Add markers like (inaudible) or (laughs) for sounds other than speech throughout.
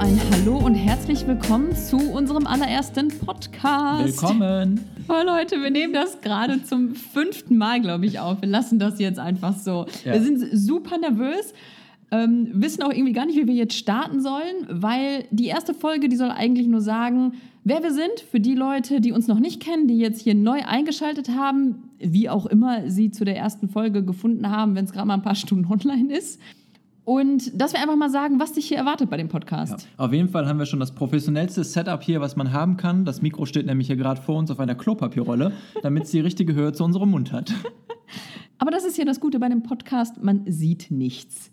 ein Hallo und herzlich willkommen zu unserem allerersten Podcast. Willkommen. Oh Leute, wir nehmen das gerade zum fünften Mal, glaube ich, auf. Wir lassen das jetzt einfach so. Ja. Wir sind super nervös. Ähm, wissen auch irgendwie gar nicht, wie wir jetzt starten sollen, weil die erste Folge, die soll eigentlich nur sagen, wer wir sind, für die Leute, die uns noch nicht kennen, die jetzt hier neu eingeschaltet haben, wie auch immer sie zu der ersten Folge gefunden haben, wenn es gerade mal ein paar Stunden (laughs) online ist. Und dass wir einfach mal sagen, was dich hier erwartet bei dem Podcast. Ja. Auf jeden Fall haben wir schon das professionellste Setup hier, was man haben kann. Das Mikro steht nämlich hier gerade vor uns auf einer Klopapierrolle, damit es die richtige Höhe zu unserem Mund hat. (laughs) Aber das ist ja das Gute bei dem Podcast, man sieht nichts.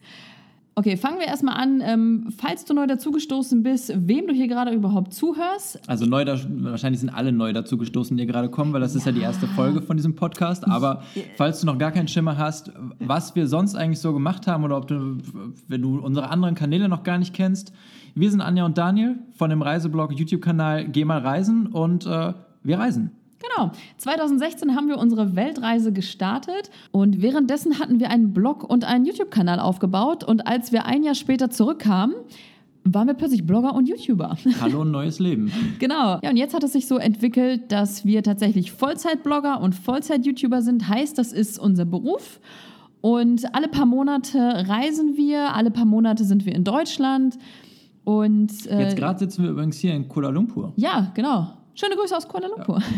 Okay, fangen wir erstmal an. Ähm, falls du neu dazugestoßen bist, wem du hier gerade überhaupt zuhörst. Also neu, da, wahrscheinlich sind alle neu dazugestoßen, die gerade kommen, weil das ist ja die erste Folge von diesem Podcast. Aber falls du noch gar keinen Schimmer hast, was wir sonst eigentlich so gemacht haben oder ob du, wenn du unsere anderen Kanäle noch gar nicht kennst, wir sind Anja und Daniel von dem Reiseblog YouTube-Kanal Geh mal reisen und äh, wir reisen. Genau. 2016 haben wir unsere Weltreise gestartet und währenddessen hatten wir einen Blog und einen YouTube-Kanal aufgebaut. Und als wir ein Jahr später zurückkamen, waren wir plötzlich Blogger und YouTuber. (laughs) Hallo, ein neues Leben. Genau. Ja, und jetzt hat es sich so entwickelt, dass wir tatsächlich Vollzeit-Blogger und Vollzeit-YouTuber sind. Heißt, das ist unser Beruf. Und alle paar Monate reisen wir, alle paar Monate sind wir in Deutschland. Und äh, Jetzt gerade sitzen wir übrigens hier in Kuala Lumpur. ja, genau. Schöne Grüße aus Kuala Lumpur. (laughs)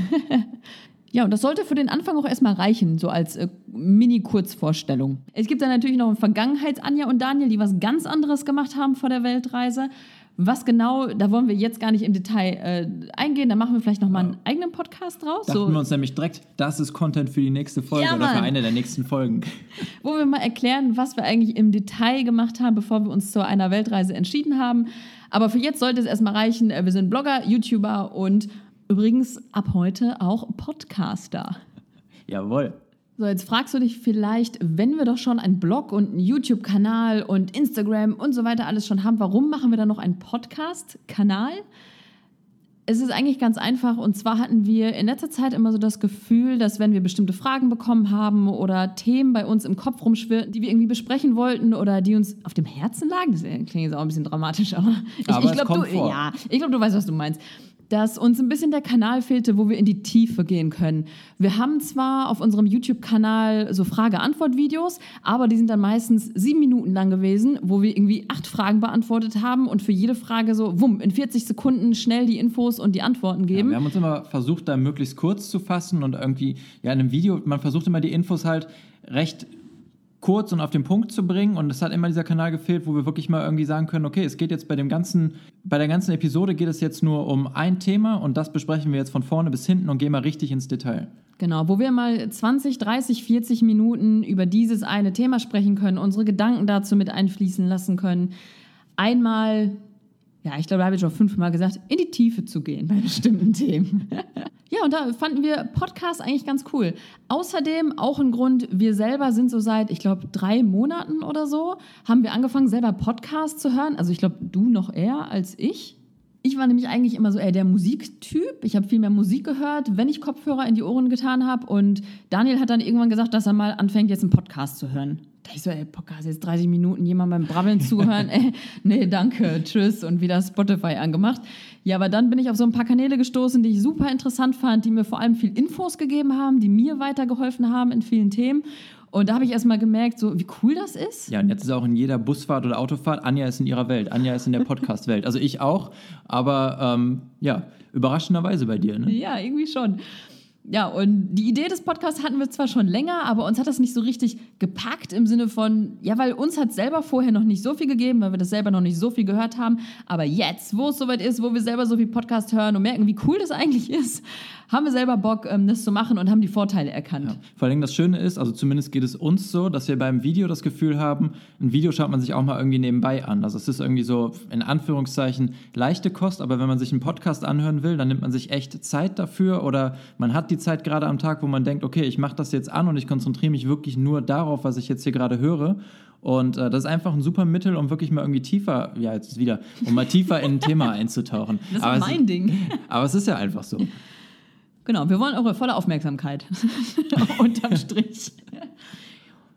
Ja. und das sollte für den Anfang auch erstmal reichen, so als äh, Mini-Kurzvorstellung. Es gibt dann natürlich noch eine Vergangenheits-Anja und Daniel, die was ganz anderes gemacht haben vor der Weltreise. Was genau, da wollen wir jetzt gar nicht im Detail äh, eingehen. Da machen wir vielleicht nochmal einen eigenen Podcast draus. Dachten So, wir uns nämlich direkt, das ist Content für die nächste Folge Ja, oder für eine der nächsten Folgen. (laughs) wo wir mal erklären, was wir eigentlich im Detail gemacht haben, bevor wir uns zu einer Weltreise entschieden haben. Aber für jetzt sollte es erstmal reichen. Äh, Wir sind Blogger, YouTuber und übrigens ab heute auch Podcaster. Jawohl. So, jetzt fragst du dich vielleicht, wenn wir doch schon einen Blog und einen YouTube-Kanal und Instagram und so weiter alles schon haben, warum machen wir dann noch einen Podcast-Kanal? Es ist eigentlich ganz einfach und zwar hatten wir in letzter Zeit immer so das Gefühl, dass wenn wir bestimmte Fragen bekommen haben oder Themen bei uns im Kopf rumschwirrten, die wir irgendwie besprechen wollten oder die uns auf dem Herzen lagen, das klingt jetzt auch ein bisschen dramatisch, aber ich, ich glaube, du, ja, ich glaube, du weißt, was du meinst dass uns ein bisschen der Kanal fehlte, wo wir in die Tiefe gehen können. Wir haben zwar auf unserem YouTube-Kanal so Frage-Antwort-Videos, aber die sind dann meistens sieben Minuten lang gewesen, wo wir irgendwie acht Fragen beantwortet haben und für jede Frage so, wumm, in 40 Sekunden schnell die Infos und die Antworten Ja, geben. wir haben uns immer versucht, da möglichst kurz zu fassen und irgendwie, ja, in einem Video, man versucht immer die Infos halt recht kurz und auf den Punkt zu bringen und es hat immer dieser Kanal gefehlt, wo wir wirklich mal irgendwie sagen können, okay, es geht jetzt bei dem ganzen, bei der ganzen Episode geht es jetzt nur um ein Thema und das besprechen wir jetzt von vorne bis hinten und gehen mal richtig ins Detail. Genau, wo wir mal 20, 30, 40 Minuten über dieses eine Thema sprechen können, unsere Gedanken dazu mit einfließen lassen können. Einmal, ja, ich glaube, da habe ich schon fünfmal gesagt, in die Tiefe zu gehen bei bestimmten Themen. (laughs) ja, und da fanden wir Podcasts eigentlich ganz cool. Außerdem auch ein Grund, wir selber sind so seit, ich glaube, drei Monaten oder so, haben wir angefangen, selber Podcasts zu hören. Also ich glaube, du noch eher als ich. Ich war nämlich eigentlich immer so eher der Musiktyp. Ich habe viel mehr Musik gehört, wenn ich Kopfhörer in die Ohren getan habe. Und Daniel hat dann irgendwann gesagt, dass er mal anfängt, jetzt einen Podcast zu hören. Ich so, ey, Podcast, jetzt 30 Minuten jemand beim Brabbeln zuhören. (laughs) ey, nee, danke, tschüss und wieder Spotify angemacht. Ja, aber dann bin ich auf so ein paar Kanäle gestoßen, die ich super interessant fand, die mir vor allem viel Infos gegeben haben, die mir weitergeholfen haben in vielen Themen. Und da habe ich erst mal gemerkt, so wie cool das ist. Ja, und jetzt ist auch in jeder Busfahrt oder Autofahrt, Anja ist in ihrer Welt, Anja ist in der Podcast-Welt. Also ich auch, aber ähm, ja, überraschenderweise bei dir. Ne? Ja, irgendwie schon. Ja, und die Idee des Podcasts hatten wir zwar schon länger, aber uns hat das nicht so richtig gepackt im Sinne von, ja, weil uns hat selber vorher noch nicht so viel gegeben, weil wir das selber noch nicht so viel gehört haben. Aber jetzt, wo es soweit ist, wo wir selber so viel Podcast hören und merken, wie cool das eigentlich ist, haben wir selber Bock, ähm, das zu machen und haben die Vorteile erkannt. Ja. Vor allem das Schöne ist, also zumindest geht es uns so, dass wir beim Video das Gefühl haben, ein Video schaut man sich auch mal irgendwie nebenbei an. Also es ist irgendwie so in Anführungszeichen leichte Kost, aber wenn man sich einen Podcast anhören will, dann nimmt man sich echt Zeit dafür oder man hat die Zeit gerade am Tag, wo man denkt, okay, ich mache das jetzt an und ich konzentriere mich wirklich nur darauf, was ich jetzt hier gerade höre. Und äh, das ist einfach ein super Mittel, um wirklich mal irgendwie tiefer, ja, jetzt ist wieder, um mal tiefer in ein (laughs) Thema einzutauchen. Das aber ist es- mein Ding. (laughs) Aber es ist ja einfach so. Genau, wir wollen eure volle Aufmerksamkeit. (laughs) Unterm Strich.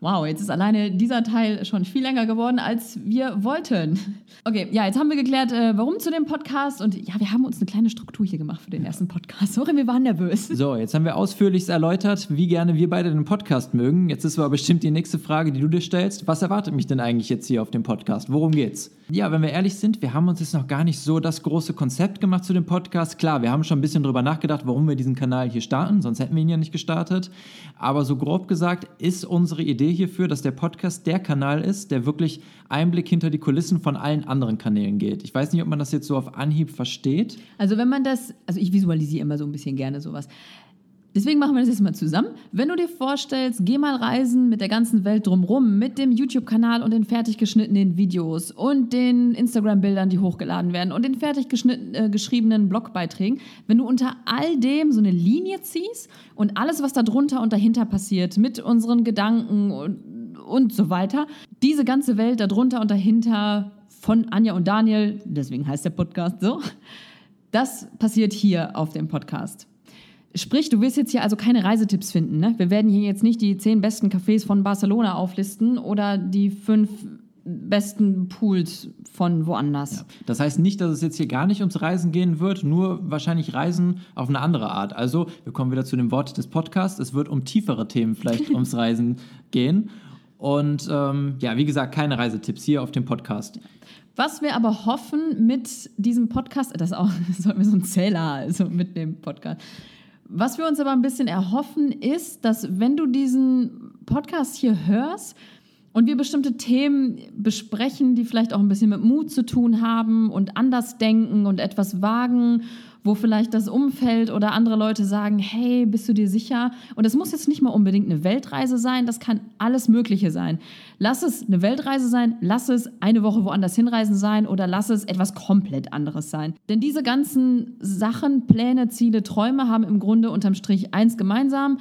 Wow, jetzt ist alleine dieser Teil schon viel länger geworden, als wir wollten. Okay, ja, jetzt haben wir geklärt, äh, warum zu dem Podcast. Und ja, wir haben uns eine kleine Struktur hier gemacht für den ersten Podcast. Sorry, wir waren nervös. So, jetzt haben wir ausführlich erläutert, wie gerne wir beide den Podcast mögen. Jetzt ist aber bestimmt die nächste Frage, die du dir stellst. Was erwartet mich denn eigentlich jetzt hier auf dem Podcast? Worum geht's? Ja, wenn wir ehrlich sind, wir haben uns jetzt noch gar nicht so das große Konzept gemacht zu dem Podcast. Klar, wir haben schon ein bisschen drüber nachgedacht, warum wir diesen Kanal hier starten, sonst hätten wir ihn ja nicht gestartet. Aber so grob gesagt ist unsere Idee hierfür, dass der Podcast der Kanal ist, der wirklich Einblick hinter die Kulissen von allen anderen Kanälen geht. Ich weiß nicht, ob man das jetzt so auf Anhieb versteht. Also wenn man das, also ich visualisiere immer so ein bisschen gerne sowas. Deswegen machen wir das jetzt mal zusammen. Wenn du dir vorstellst, geh mal reisen mit der ganzen Welt drumrum, mit dem YouTube-Kanal und den fertig geschnittenen Videos und den Instagram-Bildern, die hochgeladen werden und den fertig äh, geschriebenen Blogbeiträgen. Wenn du unter all dem so eine Linie ziehst und alles, was da drunter und dahinter passiert, mit unseren Gedanken und, und so weiter, diese ganze Welt darunter und dahinter von Anja und Daniel, deswegen heißt der Podcast so, das passiert hier auf dem Podcast. Sprich, du wirst jetzt hier also keine Reisetipps finden. Ne? Wir werden hier jetzt nicht die zehn besten Cafés von Barcelona auflisten oder die fünf besten Pools von woanders. Ja. Das heißt nicht, dass es jetzt hier gar nicht ums Reisen gehen wird, nur wahrscheinlich Reisen auf eine andere Art. Also, wir kommen wieder zu dem Wort des Podcasts. Es wird um tiefere Themen vielleicht (laughs) ums Reisen gehen. Und ähm, ja, wie gesagt, keine Reisetipps hier auf dem Podcast. Was wir aber hoffen mit diesem Podcast, das auch, (laughs) sollten wir so einen Zähler also mit dem Podcast. Was wir uns aber ein bisschen erhoffen, ist, dass wenn du diesen Podcast hier hörst und wir bestimmte Themen besprechen, die vielleicht auch ein bisschen mit Mut zu tun haben und anders denken und etwas wagen wo vielleicht das Umfeld oder andere Leute sagen, hey, bist du dir sicher? Und es muss jetzt nicht mal unbedingt eine Weltreise sein, das kann alles Mögliche sein. Lass es eine Weltreise sein, lass es eine Woche woanders hinreisen sein oder lass es etwas komplett anderes sein. Denn diese ganzen Sachen, Pläne, Ziele, Träume haben im Grunde unterm Strich eins gemeinsam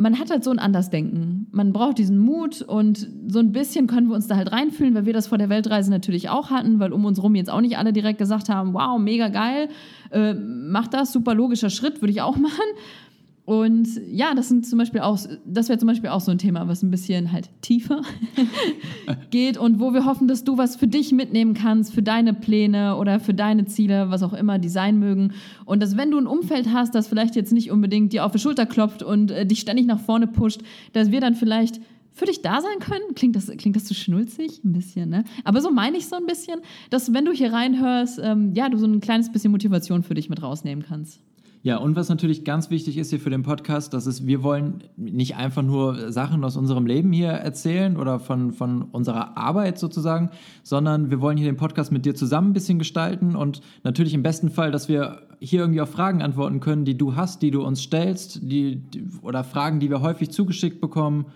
man hat halt so ein Andersdenken. Man braucht diesen Mut und so ein bisschen können wir uns da halt reinfühlen, weil wir das vor der Weltreise natürlich auch hatten, weil um uns rum jetzt auch nicht alle direkt gesagt haben, wow, mega geil, äh, mach das, super logischer Schritt, würde ich auch (laughs) machen. Und ja, das sind zum Beispiel auch, das wäre zum Beispiel auch so ein Thema, was ein bisschen halt tiefer (laughs) geht und wo wir hoffen, dass du was für dich mitnehmen kannst, für deine Pläne oder für deine Ziele, was auch immer die sein mögen. Und dass wenn du ein Umfeld hast, das vielleicht jetzt nicht unbedingt dir auf die Schulter klopft und äh, dich ständig nach vorne pusht, dass wir dann vielleicht für dich da sein können. Klingt das, klingt das zu schnulzig? Ein bisschen, ne? Aber so meine ich so ein bisschen, dass wenn du hier reinhörst, ähm, ja, du so ein kleines bisschen Motivation für dich mit rausnehmen kannst. Ja, und was natürlich ganz wichtig ist hier für den Podcast, dass es, wir wollen nicht einfach nur Sachen aus unserem Leben hier erzählen oder von, von unserer Arbeit sozusagen, sondern wir wollen hier den Podcast mit dir zusammen ein bisschen gestalten und natürlich im besten Fall, dass wir hier irgendwie auf Fragen antworten können, die du hast, die du uns stellst, die, die oder Fragen, die wir häufig zugeschickt bekommen.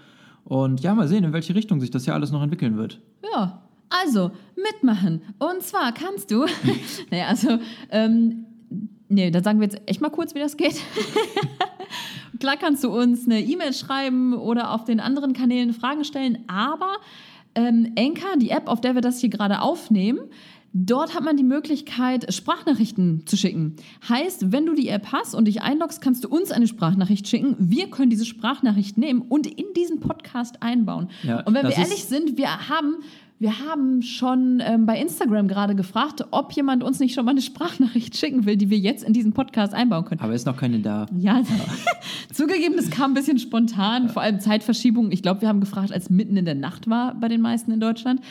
Und ja, mal sehen, in welche Richtung sich das hier alles noch entwickeln wird. Ja, also mitmachen. Und zwar kannst du, (laughs) naja, also ähm, Nee, dann sagen wir jetzt echt mal kurz, wie das geht. (laughs) Klar kannst du uns eine E-Mail schreiben oder auf den anderen Kanälen Fragen stellen, aber ähm, Enka, die App, auf der wir das hier gerade aufnehmen, Dort hat man die Möglichkeit, Sprachnachrichten zu schicken. Heißt, wenn du die App hast und dich einloggst, kannst du uns eine Sprachnachricht schicken. Wir können diese Sprachnachricht nehmen und in diesen Podcast einbauen. Ja, und wenn wir ehrlich sind, wir haben wir haben schon ähm, bei Instagram gerade gefragt, ob jemand uns nicht schon mal eine Sprachnachricht schicken will, die wir jetzt in diesen Podcast einbauen können. Aber ist noch keine da. Ja, (laughs) zugegeben, das kam ein bisschen spontan, vor allem Zeitverschiebung. Ich glaube, wir haben gefragt, als mitten in der Nacht war bei den meisten in Deutschland.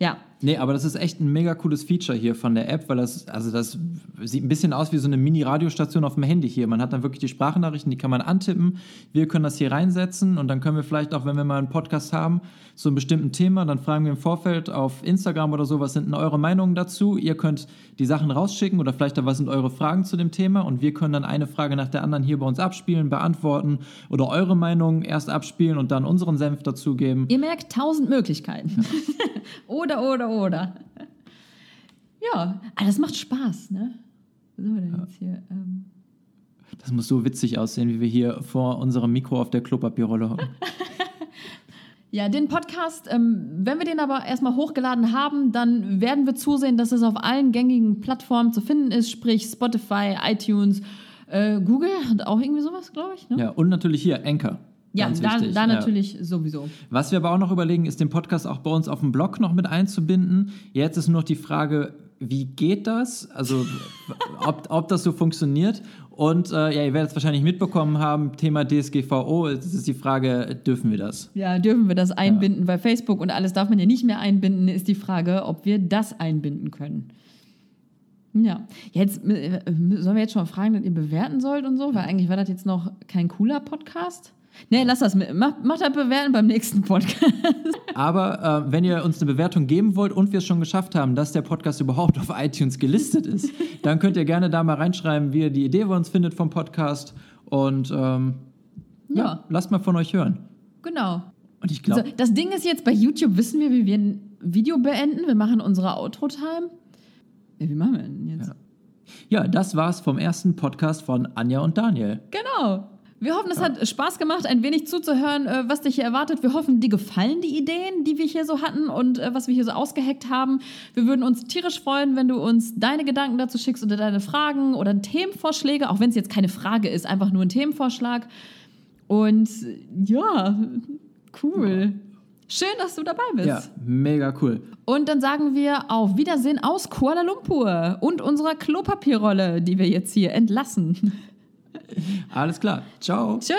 Ja, Nee, aber das ist echt ein mega cooles Feature hier von der App, weil das, also das sieht ein bisschen aus wie so eine Mini-Radiostation auf dem Handy hier. Man hat dann wirklich die Sprachnachrichten, die kann man antippen. Wir können das hier reinsetzen und dann können wir vielleicht auch, wenn wir mal einen Podcast haben, zu einem bestimmten Thema, dann fragen wir im Vorfeld auf Instagram oder so, was sind denn eure Meinungen dazu? Ihr könnt die Sachen rausschicken oder vielleicht auch, was sind eure Fragen zu dem Thema und wir können dann eine Frage nach der anderen hier bei uns abspielen, beantworten oder eure Meinung erst abspielen und dann unseren Senf dazugeben. Ihr merkt tausend Möglichkeiten. Ja. (laughs) oder, oder, oder. Ja, aber ah, das macht Spaß, ne? Was sind wir denn jetzt hier? Ähm das muss so witzig aussehen, wie wir hier vor unserem Mikro auf der Klopapierrolle hocken. (laughs) Ja, den Podcast, ähm, wenn wir den aber erstmal hochgeladen haben, dann werden wir zusehen, dass es auf allen gängigen Plattformen zu finden ist, sprich Spotify, iTunes, äh, Google hat auch irgendwie sowas, glaube ich. Ne? Ja, und natürlich hier Anchor. Ja, da, da ja. natürlich sowieso. Was wir aber auch noch überlegen, ist den Podcast auch bei uns auf dem Blog noch mit einzubinden. Jetzt ist nur noch die Frage, wie geht das? Also, (laughs) ob, ob das so funktioniert. Und äh, ja, ihr werdet es wahrscheinlich mitbekommen haben, Thema DSGVO, es ist die Frage, dürfen wir das? Ja, dürfen wir das einbinden? Bei Facebook und alles darf man ja nicht mehr einbinden, ist die Frage, ob wir das einbinden können. Ja, jetzt äh, sollen wir jetzt schon mal fragen, dass ihr bewerten sollt und so, weil eigentlich war das jetzt noch kein cooler Podcast. Nee, lass das mit. Mach, mach das bewerten beim nächsten Podcast. (laughs) Aber äh, wenn ihr uns eine Bewertung geben wollt und wir es schon geschafft haben, dass der Podcast überhaupt auf iTunes gelistet ist, (laughs) dann könnt ihr gerne da mal reinschreiben, wie ihr die Idee bei uns findet vom Podcast. Und ähm, ja. Ja. lasst mal von euch hören. Genau. Und ich glaube, das Ding ist jetzt, bei YouTube wissen wir, wie wir ein Video beenden. Wir machen unsere Outro-Time. Ja, wie machen wir denn jetzt? ja, das war's vom ersten Podcast von Anja und Daniel. Genau. Wir hoffen, es hat Spaß gemacht, ein wenig zuzuhören, äh, was dich hier erwartet. Wir hoffen, dir gefallen die Ideen, die wir hier so hatten und äh, was wir hier so ausgeheckt haben. Wir würden uns tierisch freuen, wenn du uns deine Gedanken dazu schickst oder deine Fragen oder Themenvorschläge, auch wenn es jetzt keine Frage ist, einfach nur ein Themenvorschlag. Und ja, cool. Schön, dass du dabei bist. Ja, mega cool. Und dann sagen wir auf Wiedersehen aus Kuala Lumpur und unserer Klopapierrolle, die wir jetzt hier entlassen. Alles klar. Ciao. Tschö.